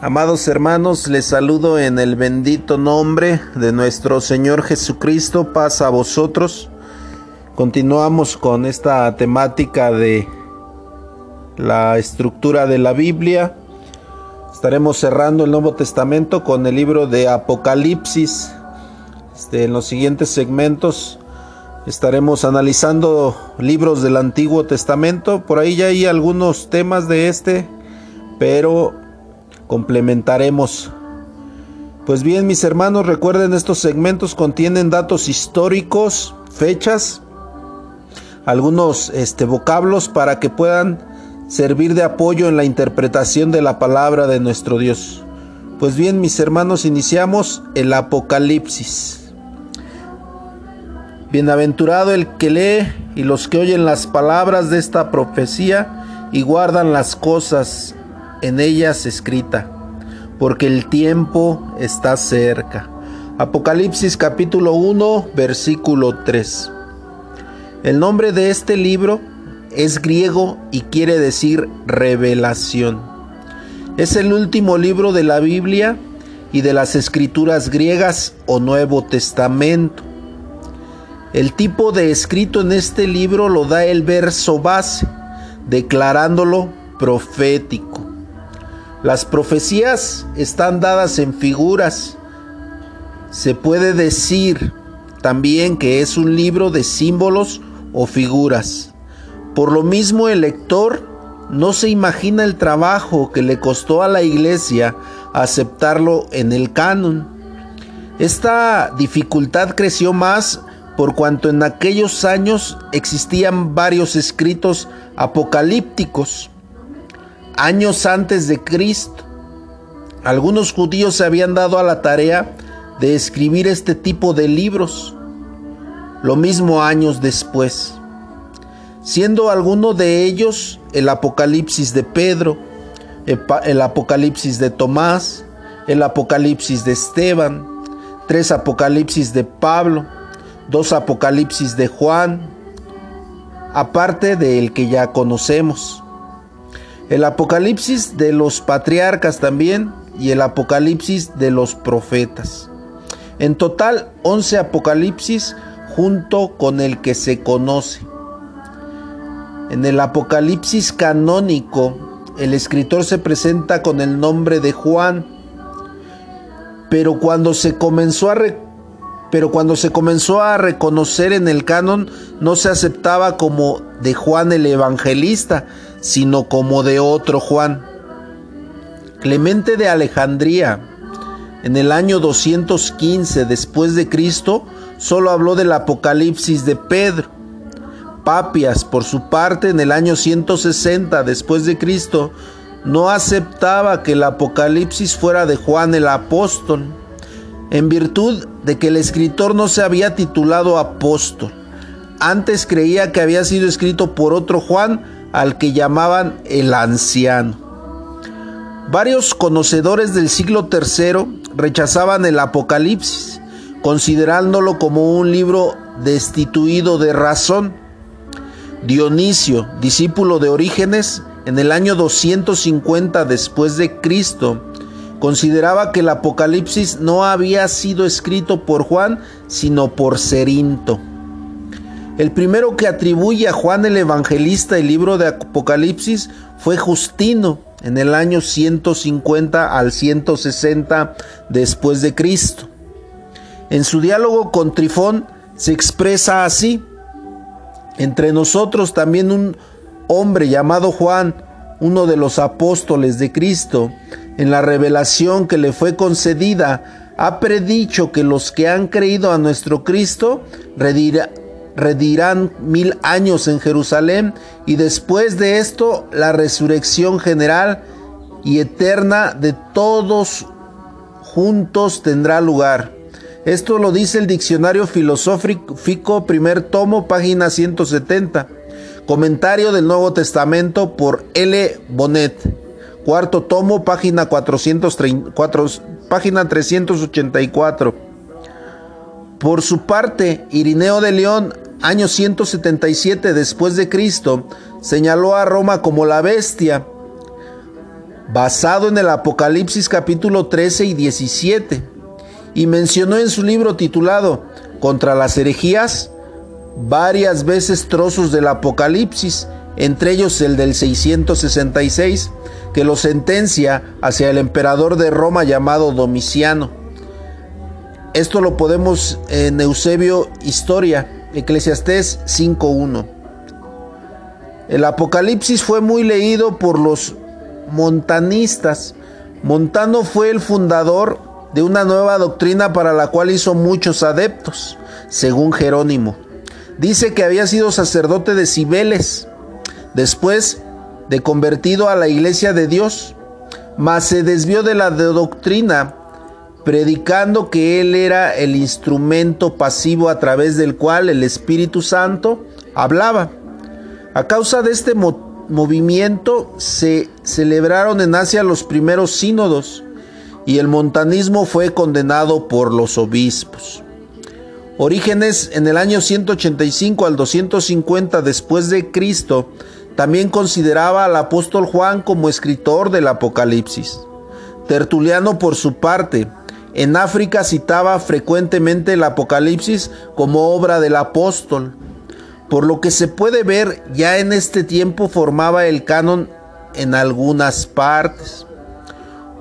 Amados hermanos, les saludo en el bendito nombre de nuestro Señor Jesucristo. Paz a vosotros. Continuamos con esta temática de la estructura de la Biblia. Estaremos cerrando el Nuevo Testamento con el libro de Apocalipsis. Este, en los siguientes segmentos estaremos analizando libros del Antiguo Testamento. Por ahí ya hay algunos temas de este, pero complementaremos. Pues bien, mis hermanos, recuerden estos segmentos contienen datos históricos, fechas, algunos este, vocablos para que puedan servir de apoyo en la interpretación de la palabra de nuestro Dios. Pues bien, mis hermanos, iniciamos el Apocalipsis. Bienaventurado el que lee y los que oyen las palabras de esta profecía y guardan las cosas en ellas escrita, porque el tiempo está cerca. Apocalipsis capítulo 1, versículo 3. El nombre de este libro es griego y quiere decir revelación. Es el último libro de la Biblia y de las escrituras griegas o Nuevo Testamento. El tipo de escrito en este libro lo da el verso base, declarándolo profético. Las profecías están dadas en figuras. Se puede decir también que es un libro de símbolos o figuras. Por lo mismo el lector no se imagina el trabajo que le costó a la iglesia aceptarlo en el canon. Esta dificultad creció más por cuanto en aquellos años existían varios escritos apocalípticos años antes de Cristo. Algunos judíos se habían dado a la tarea de escribir este tipo de libros, lo mismo años después, siendo alguno de ellos el Apocalipsis de Pedro, el Apocalipsis de Tomás, el Apocalipsis de Esteban, tres Apocalipsis de Pablo, dos Apocalipsis de Juan, aparte del que ya conocemos el Apocalipsis de los patriarcas también y el Apocalipsis de los profetas. En total, 11 Apocalipsis junto con el que se conoce. En el Apocalipsis canónico, el escritor se presenta con el nombre de Juan, pero cuando se comenzó a pero cuando se comenzó a reconocer en el canon no se aceptaba como de Juan el Evangelista, sino como de otro Juan. Clemente de Alejandría, en el año 215 después de Cristo, solo habló del Apocalipsis de Pedro. Papias, por su parte, en el año 160 después de Cristo, no aceptaba que el Apocalipsis fuera de Juan el apóstol, en virtud de que el escritor no se había titulado apóstol. Antes creía que había sido escrito por otro Juan, al que llamaban el anciano. Varios conocedores del siglo III rechazaban el Apocalipsis, considerándolo como un libro destituido de razón. Dionisio, discípulo de Orígenes, en el año 250 después de Cristo, consideraba que el Apocalipsis no había sido escrito por Juan, sino por Cerinto. El primero que atribuye a Juan el Evangelista el libro de Apocalipsis fue Justino en el año 150 al 160 después de Cristo. En su diálogo con Trifón se expresa así: Entre nosotros también un hombre llamado Juan, uno de los apóstoles de Cristo, en la revelación que le fue concedida, ha predicho que los que han creído a nuestro Cristo redirán mil años en Jerusalén y después de esto la resurrección general y eterna de todos juntos tendrá lugar. Esto lo dice el diccionario filosófico, primer tomo, página 170. Comentario del Nuevo Testamento por L. Bonet. Cuarto tomo, página, 434, página 384. Por su parte, Irineo de León año 177 después de Cristo, señaló a Roma como la bestia. basado en el Apocalipsis capítulo 13 y 17, y mencionó en su libro titulado Contra las herejías varias veces trozos del Apocalipsis, entre ellos el del 666, que lo sentencia hacia el emperador de Roma llamado Domiciano. Esto lo podemos en Eusebio Historia, Eclesiastés 5.1. El Apocalipsis fue muy leído por los montanistas. Montano fue el fundador de una nueva doctrina para la cual hizo muchos adeptos, según Jerónimo. Dice que había sido sacerdote de Cibeles, después de convertido a la iglesia de Dios, mas se desvió de la doctrina, predicando que él era el instrumento pasivo a través del cual el Espíritu Santo hablaba. A causa de este movimiento se celebraron en Asia los primeros sínodos y el montanismo fue condenado por los obispos. Orígenes en el año 185 al 250 después de Cristo también consideraba al apóstol Juan como escritor del Apocalipsis. Tertuliano por su parte, en África citaba frecuentemente el Apocalipsis como obra del apóstol. Por lo que se puede ver, ya en este tiempo formaba el canon en algunas partes.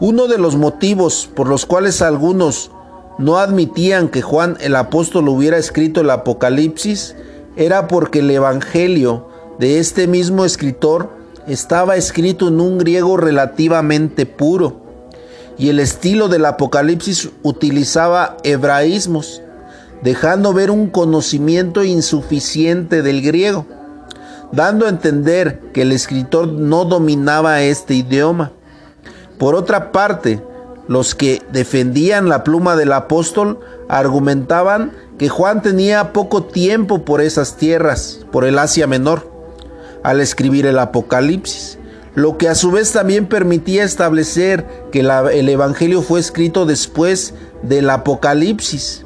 Uno de los motivos por los cuales algunos no admitían que Juan el apóstol hubiera escrito el Apocalipsis era porque el Evangelio de este mismo escritor estaba escrito en un griego relativamente puro y el estilo del Apocalipsis utilizaba hebraísmos, dejando ver un conocimiento insuficiente del griego, dando a entender que el escritor no dominaba este idioma. Por otra parte, los que defendían la pluma del apóstol argumentaban que Juan tenía poco tiempo por esas tierras, por el Asia Menor al escribir el Apocalipsis, lo que a su vez también permitía establecer que el Evangelio fue escrito después del Apocalipsis.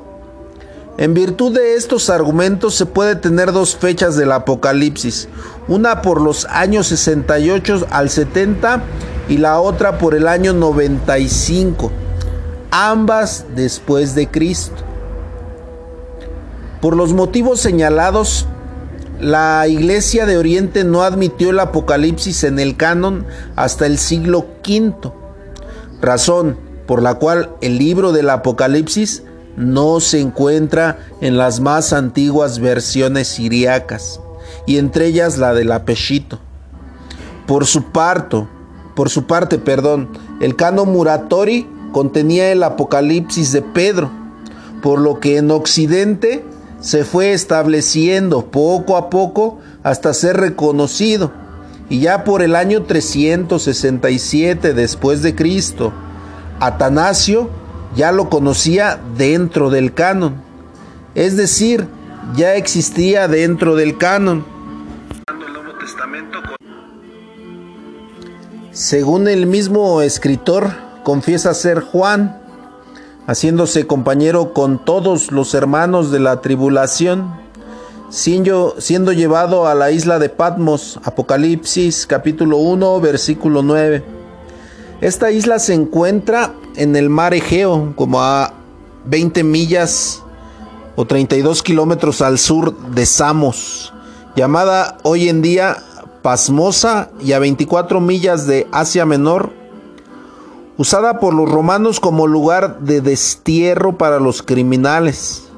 En virtud de estos argumentos se puede tener dos fechas del Apocalipsis, una por los años 68 al 70 y la otra por el año 95, ambas después de Cristo. Por los motivos señalados, la Iglesia de Oriente no admitió el Apocalipsis en el canon hasta el siglo V, razón por la cual el libro del Apocalipsis no se encuentra en las más antiguas versiones siriacas, y entre ellas la del Apeshito. Por su parto, por su parte, perdón, el canon Muratori contenía el Apocalipsis de Pedro, por lo que en Occidente se fue estableciendo poco a poco hasta ser reconocido. Y ya por el año 367 después de Cristo, Atanasio ya lo conocía dentro del canon. Es decir, ya existía dentro del canon. Según el mismo escritor, confiesa ser Juan, haciéndose compañero con todos los hermanos de la tribulación, siendo, llevado a la isla de Patmos, Apocalipsis capítulo 1, versículo 9. Esta isla se encuentra en el mar Egeo, como a 20 millas o 32 kilómetros al sur de Samos, llamada hoy en día Pasmosa y a 24 millas de Asia Menor usada por los romanos como lugar de destierro para los criminales.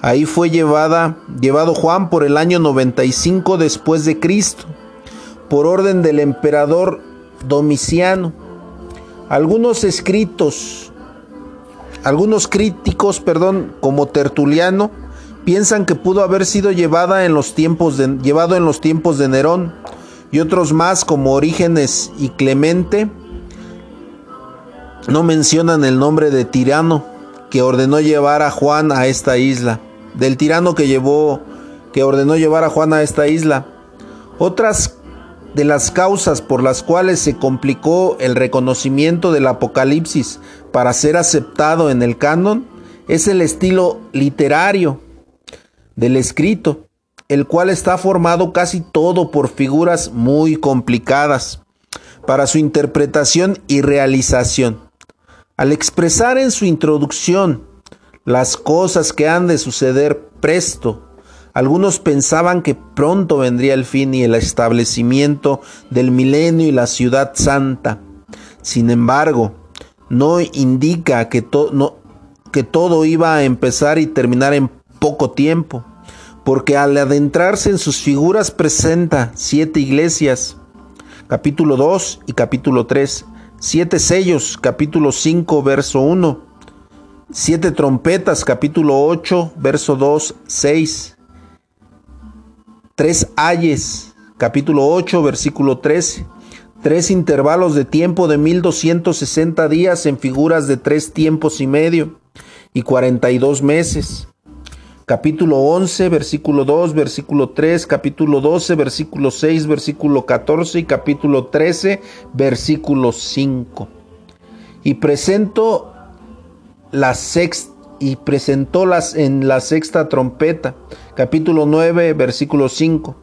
Ahí fue llevada, llevado Juan por el año 95 después de Cristo, por orden del emperador Domiciano. Algunos escritos, algunos críticos, perdón, como Tertuliano, piensan que pudo haber sido llevada en los tiempos de, llevado en los tiempos de Nerón, y otros más como Orígenes y Clemente no mencionan el nombre de tirano que ordenó llevar a Juan a esta isla, del tirano que llevó que ordenó llevar a Juan a esta isla. Otras de las causas por las cuales se complicó el reconocimiento del Apocalipsis para ser aceptado en el canon es el estilo literario del escrito, el cual está formado casi todo por figuras muy complicadas para su interpretación y realización. Al expresar en su introducción las cosas que han de suceder presto, algunos pensaban que pronto vendría el fin y el establecimiento del milenio y la ciudad santa. Sin embargo, no indica que, que todo iba a empezar y terminar en poco tiempo, porque al adentrarse en sus figuras presenta siete iglesias, capítulo 2 y capítulo 3, siete sellos, capítulo 5, verso 1, siete trompetas, capítulo 8, verso 2, 6, tres ayes, capítulo 8, versículo 13, tres intervalos de tiempo de 1260 días en figuras de tres tiempos y medio y 42 meses capítulo 11, versículo 2, versículo 3, capítulo 12, versículo 6, versículo 14 y capítulo 13, versículo 5. Y presento la sexta y presentó en la sexta trompeta, capítulo 9, versículo 5.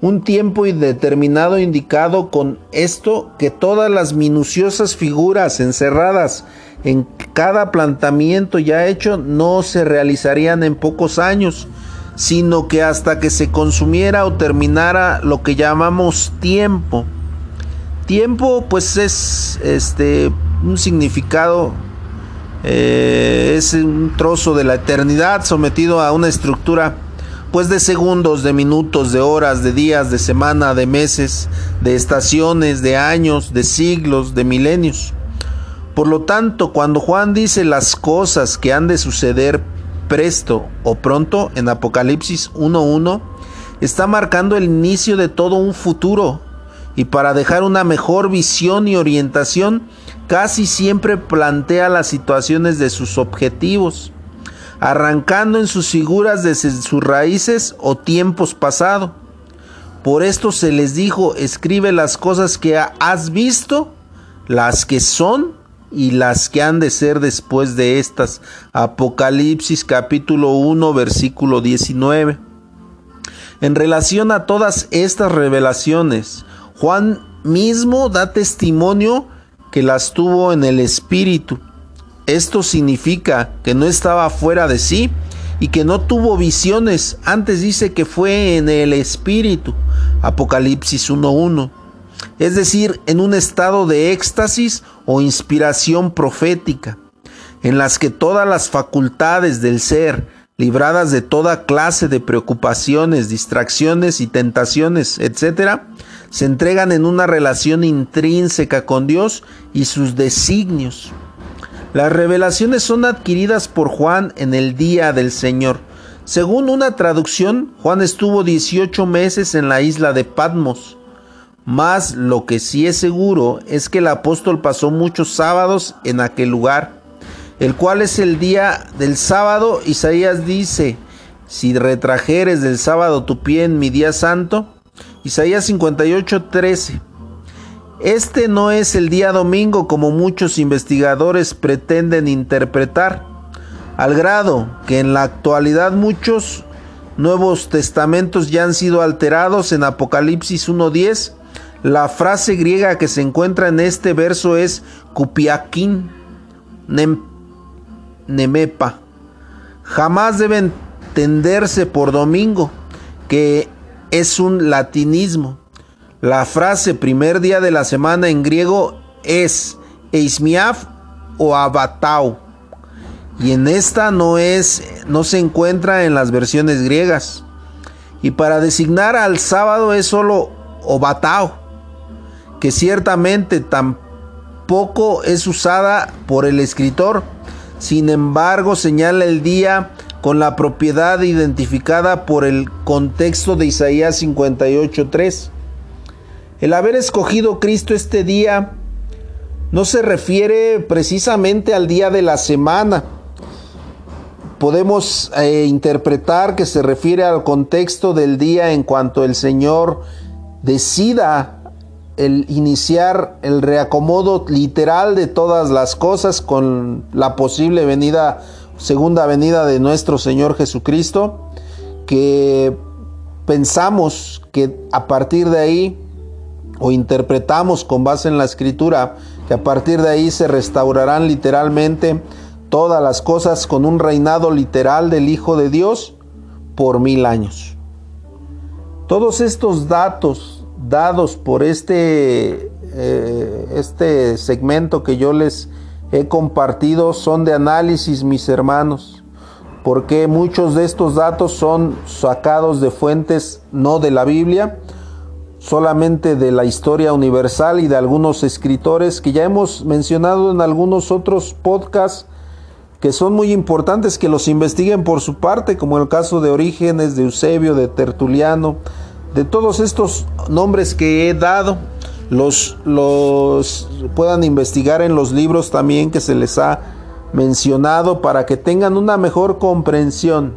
Un tiempo indeterminado indicado con esto que todas las minuciosas figuras encerradas en cada plantamiento ya hecho no se realizarían en pocos años, sino que hasta que se consumiera o terminara lo que llamamos tiempo. Tiempo pues es este un significado eh, es un trozo de la eternidad sometido a una estructura pues de segundos, de minutos, de horas, de días, de semana, de meses, de estaciones, de años, de siglos, de milenios. Por lo tanto, cuando Juan dice las cosas que han de suceder presto o pronto en Apocalipsis 1.1, está marcando el inicio de todo un futuro. Y para dejar una mejor visión y orientación, casi siempre plantea las situaciones de sus objetivos, arrancando en sus figuras desde sus raíces o tiempos pasados. Por esto se les dijo, escribe las cosas que has visto, las que son y las que han de ser después de estas. Apocalipsis capítulo 1 versículo 19. En relación a todas estas revelaciones, Juan mismo da testimonio que las tuvo en el Espíritu. Esto significa que no estaba fuera de sí y que no tuvo visiones. Antes dice que fue en el Espíritu. Apocalipsis 1.1 es decir, en un estado de éxtasis o inspiración profética, en las que todas las facultades del ser, libradas de toda clase de preocupaciones, distracciones y tentaciones, etc., se entregan en una relación intrínseca con Dios y sus designios. Las revelaciones son adquiridas por Juan en el día del Señor. Según una traducción, Juan estuvo 18 meses en la isla de Patmos, mas lo que sí es seguro es que el apóstol pasó muchos sábados en aquel lugar, el cual es el día del sábado. Isaías dice, si retrajeres del sábado tu pie en mi día santo. Isaías 58, 13. Este no es el día domingo como muchos investigadores pretenden interpretar, al grado que en la actualidad muchos nuevos testamentos ya han sido alterados en Apocalipsis 1.10 la frase griega que se encuentra en este verso es kupiakin nemepa. Jamás debe entenderse por domingo, que es un latinismo. La frase primer día de la semana en griego es eismiaf o abatau. Y en esta no es no se encuentra en las versiones griegas. Y para designar al sábado es solo obatao que ciertamente tampoco es usada por el escritor, sin embargo señala el día con la propiedad identificada por el contexto de Isaías 58.3. El haber escogido Cristo este día no se refiere precisamente al día de la semana. Podemos eh, interpretar que se refiere al contexto del día en cuanto el Señor decida el iniciar el reacomodo literal de todas las cosas con la posible venida, segunda venida de nuestro Señor Jesucristo, que pensamos que a partir de ahí o interpretamos con base en la escritura que a partir de ahí se restaurarán literalmente todas las cosas con un reinado literal del Hijo de Dios por mil años. Todos estos datos dados por este, eh, este segmento que yo les he compartido son de análisis, mis hermanos, porque muchos de estos datos son sacados de fuentes no de la Biblia, solamente de la historia universal y de algunos escritores que ya hemos mencionado en algunos otros podcasts que son muy importantes que los investiguen por su parte, como el caso de Orígenes, de Eusebio, de Tertuliano, de todos estos nombres que he dado, los, los puedan investigar en los libros también que se les ha mencionado para que tengan una mejor comprensión.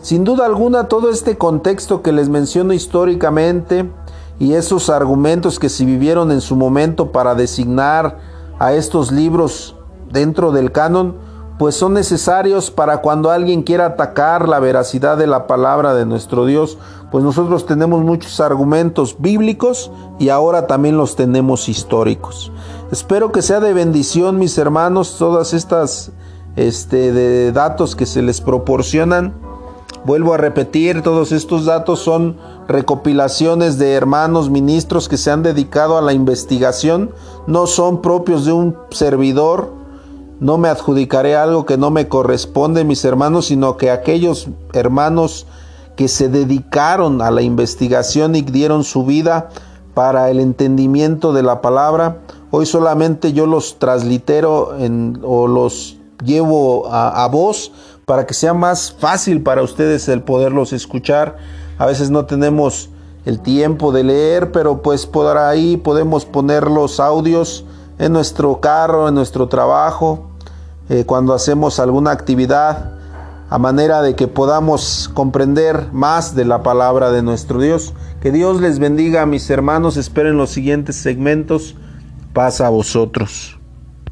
Sin duda alguna, todo este contexto que les menciono históricamente y esos argumentos que se vivieron en su momento para designar a estos libros dentro del canon, pues son necesarios para cuando alguien quiera atacar la veracidad de la palabra de nuestro Dios, pues nosotros tenemos muchos argumentos bíblicos y ahora también los tenemos históricos. Espero que sea de bendición, mis hermanos, todas estas este, de datos que se les proporcionan. Vuelvo a repetir, todos estos datos son recopilaciones de hermanos ministros que se han dedicado a la investigación, no son propios de un servidor, no me adjudicaré algo que no me corresponde, mis hermanos, sino que aquellos hermanos que se dedicaron a la investigación y dieron su vida para el entendimiento de la palabra, hoy solamente yo los translitero o los llevo a, a voz para que sea más fácil para ustedes el poderlos escuchar. A veces no tenemos el tiempo de leer, pero pues por ahí podemos poner los audios en nuestro carro, en nuestro trabajo, eh, cuando hacemos alguna actividad, a manera de que podamos comprender más de la palabra de nuestro Dios. Que Dios les bendiga, mis hermanos. Esperen los siguientes segmentos. Paz a vosotros.